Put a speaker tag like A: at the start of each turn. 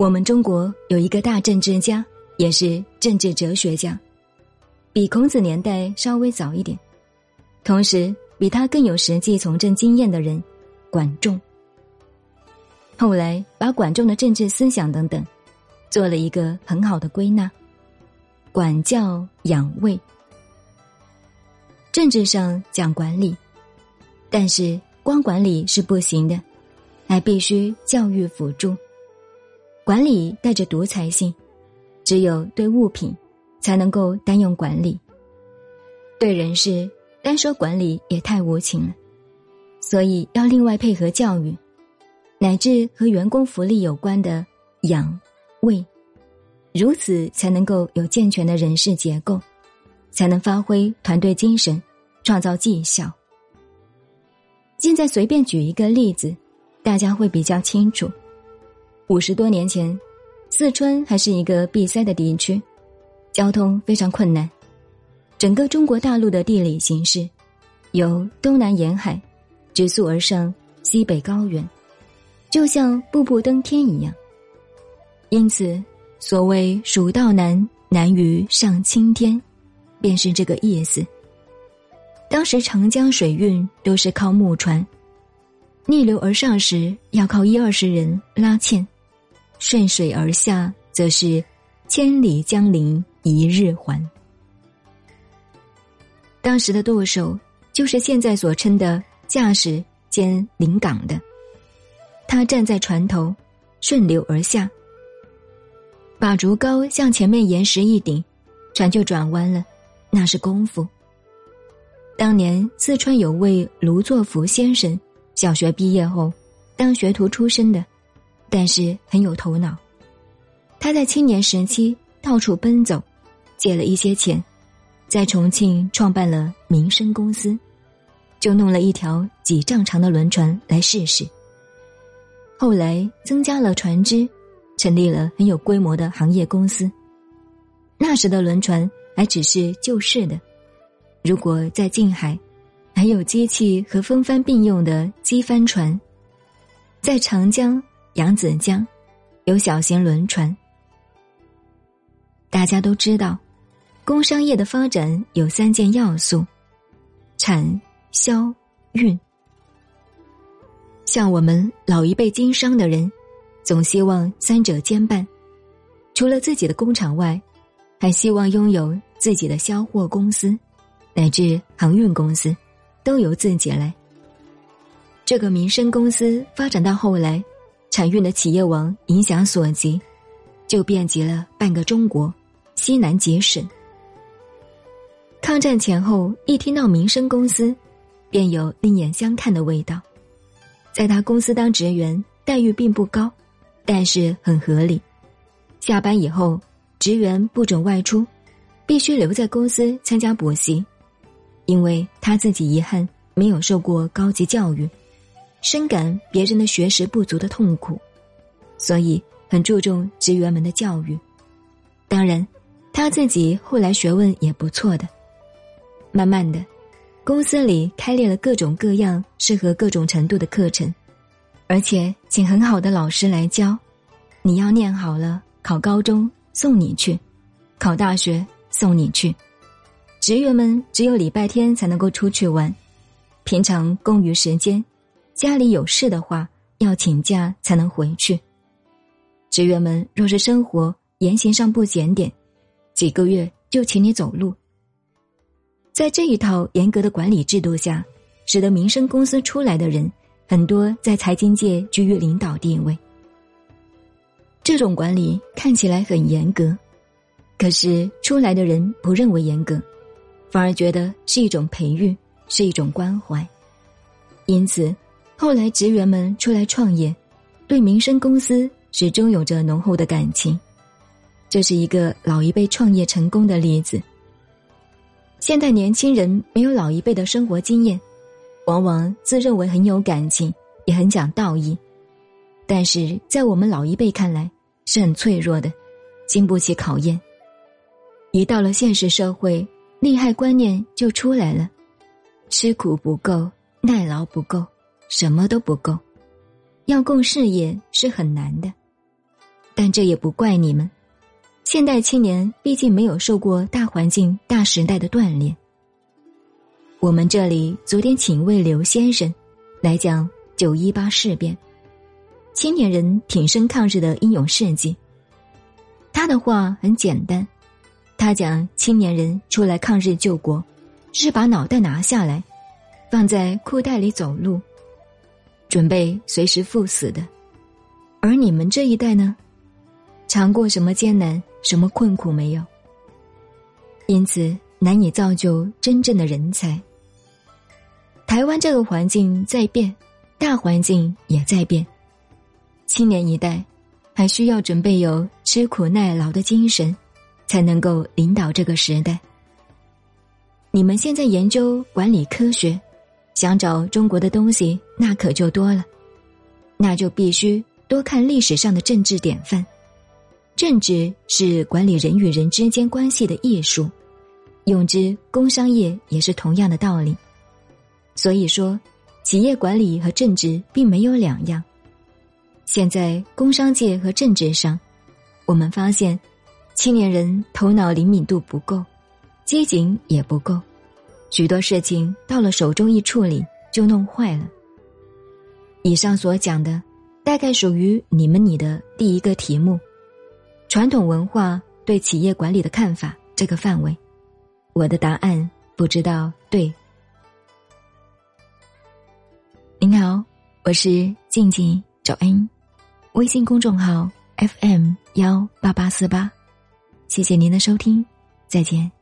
A: 我们中国有一个大政治家，也是政治哲学家，比孔子年代稍微早一点，同时比他更有实际从政经验的人，管仲。后来把管仲的政治思想等等，做了一个很好的归纳：管教养卫。政治上讲管理，但是光管理是不行的，还必须教育辅助。管理带着独裁性，只有对物品才能够单用管理。对人事单说管理也太无情了，所以要另外配合教育，乃至和员工福利有关的养、喂，如此才能够有健全的人事结构，才能发挥团队精神，创造绩效。现在随便举一个例子，大家会比较清楚。五十多年前，四川还是一个闭塞的地区，交通非常困难。整个中国大陆的地理形势，由东南沿海直溯而上西北高原，就像步步登天一样。因此，所谓“蜀道难，难于上青天”，便是这个意思。当时长江水运都是靠木船，逆流而上时要靠一二十人拉纤。顺水而下，则是千里江陵一日还。当时的舵手就是现在所称的驾驶兼临港的，他站在船头，顺流而下，把竹篙向前面岩石一顶，船就转弯了，那是功夫。当年四川有位卢作孚先生，小学毕业后当学徒出身的。但是很有头脑，他在青年时期到处奔走，借了一些钱，在重庆创办了民生公司，就弄了一条几丈长的轮船来试试。后来增加了船只，成立了很有规模的行业公司。那时的轮船还只是旧式的，如果在近海，还有机器和风帆并用的机帆船，在长江。扬子江有小型轮船。大家都知道，工商业的发展有三件要素：产、销、运。像我们老一辈经商的人，总希望三者兼办。除了自己的工厂外，还希望拥有自己的销货公司，乃至航运公司，都由自己来。这个民生公司发展到后来。产运的企业王影响所及，就遍及了半个中国，西南几省。抗战前后，一听到民生公司，便有另眼相看的味道。在他公司当职员，待遇并不高，但是很合理。下班以后，职员不准外出，必须留在公司参加补习，因为他自己遗憾没有受过高级教育。深感别人的学识不足的痛苦，所以很注重职员们的教育。当然，他自己后来学问也不错的。慢慢的，公司里开列了各种各样适合各种程度的课程，而且请很好的老师来教。你要念好了，考高中送你去，考大学送你去。职员们只有礼拜天才能够出去玩，平常空余时间。家里有事的话，要请假才能回去。职员们若是生活言行上不检点，几个月就请你走路。在这一套严格的管理制度下，使得民生公司出来的人很多在财经界居于领导地位。这种管理看起来很严格，可是出来的人不认为严格，反而觉得是一种培育，是一种关怀，因此。后来职员们出来创业，对民生公司始终有着浓厚的感情，这是一个老一辈创业成功的例子。现代年轻人没有老一辈的生活经验，往往自认为很有感情，也很讲道义，但是在我们老一辈看来是很脆弱的，经不起考验。一到了现实社会，利害观念就出来了，吃苦不够，耐劳不够。什么都不够，要共事业是很难的。但这也不怪你们。现代青年毕竟没有受过大环境、大时代的锻炼。我们这里昨天请一位刘先生来讲九一八事变，青年人挺身抗日的英勇事迹。他的话很简单，他讲青年人出来抗日救国，是把脑袋拿下来，放在裤袋里走路，准备随时赴死的。而你们这一代呢，尝过什么艰难、什么困苦没有？因此难以造就真正的人才。台湾这个环境在变，大环境也在变，青年一代还需要准备有吃苦耐劳的精神，才能够领导这个时代。你们现在研究管理科学，想找中国的东西，那可就多了，那就必须。多看历史上的政治典范，政治是管理人与人之间关系的艺术，用之工商业也是同样的道理。所以说，企业管理和政治并没有两样。现在工商界和政治上，我们发现，青年人头脑灵敏度不够，机警也不够，许多事情到了手中一处理就弄坏了。以上所讲的。大概属于你们你的第一个题目，传统文化对企业管理的看法这个范围，我的答案不知道对。您好，我是静静找恩，微信公众号 FM 幺八八四八，谢谢您的收听，再见。